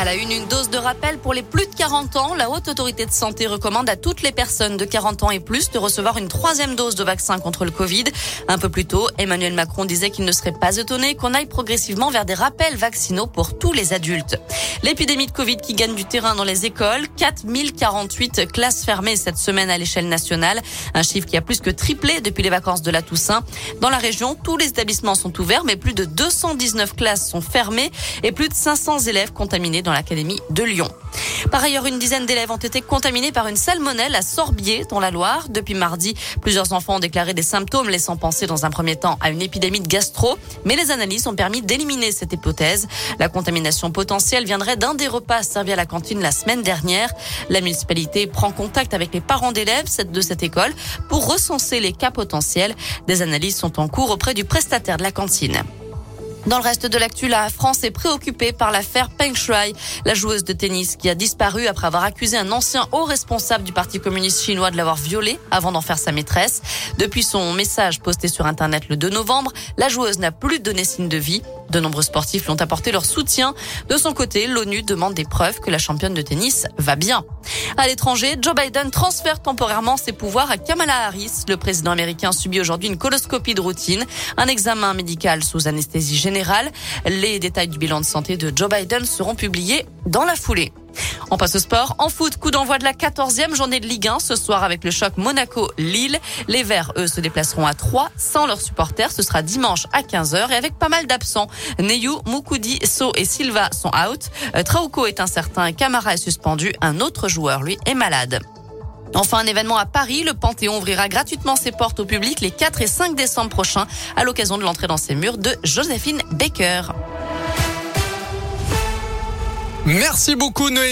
À la une, une dose de rappel pour les plus de 40 ans. La Haute Autorité de Santé recommande à toutes les personnes de 40 ans et plus de recevoir une troisième dose de vaccin contre le Covid. Un peu plus tôt, Emmanuel Macron disait qu'il ne serait pas étonné qu'on aille progressivement vers des rappels vaccinaux pour tous les adultes. L'épidémie de Covid qui gagne du terrain dans les écoles. 4048 classes fermées cette semaine à l'échelle nationale. Un chiffre qui a plus que triplé depuis les vacances de la Toussaint. Dans la région, tous les établissements sont ouverts, mais plus de 219 classes sont fermées et plus de 500 élèves contaminés l'académie de Lyon. Par ailleurs, une dizaine d'élèves ont été contaminés par une salmonelle à Sorbier, dans la Loire. Depuis mardi, plusieurs enfants ont déclaré des symptômes laissant penser dans un premier temps à une épidémie de gastro. Mais les analyses ont permis d'éliminer cette hypothèse. La contamination potentielle viendrait d'un des repas servis à la cantine la semaine dernière. La municipalité prend contact avec les parents d'élèves de cette école pour recenser les cas potentiels. Des analyses sont en cours auprès du prestataire de la cantine. Dans le reste de l'actu, la France est préoccupée par l'affaire Peng Shuai, la joueuse de tennis qui a disparu après avoir accusé un ancien haut responsable du Parti communiste chinois de l'avoir violée avant d'en faire sa maîtresse. Depuis son message posté sur Internet le 2 novembre, la joueuse n'a plus donné signe de vie. De nombreux sportifs lui ont apporté leur soutien. De son côté, l'ONU demande des preuves que la championne de tennis va bien. À l'étranger, Joe Biden transfère temporairement ses pouvoirs à Kamala Harris. Le président américain subit aujourd'hui une coloscopie de routine, un examen médical sous anesthésie générale. Les détails du bilan de santé de Joe Biden seront publiés dans la foulée. On passe au sport. En foot, coup d'envoi de la 14e journée de Ligue 1 ce soir avec le choc Monaco-Lille. Les Verts, eux, se déplaceront à 3 sans leurs supporters. Ce sera dimanche à 15h et avec pas mal d'absents. Neyou, Moukoudi, So et Silva sont out. Euh, Trauco est incertain Camara est suspendu. Un autre joueur, lui, est malade. Enfin, un événement à Paris. Le Panthéon ouvrira gratuitement ses portes au public les 4 et 5 décembre prochains à l'occasion de l'entrée dans ses murs de Joséphine Baker. Merci beaucoup Noé.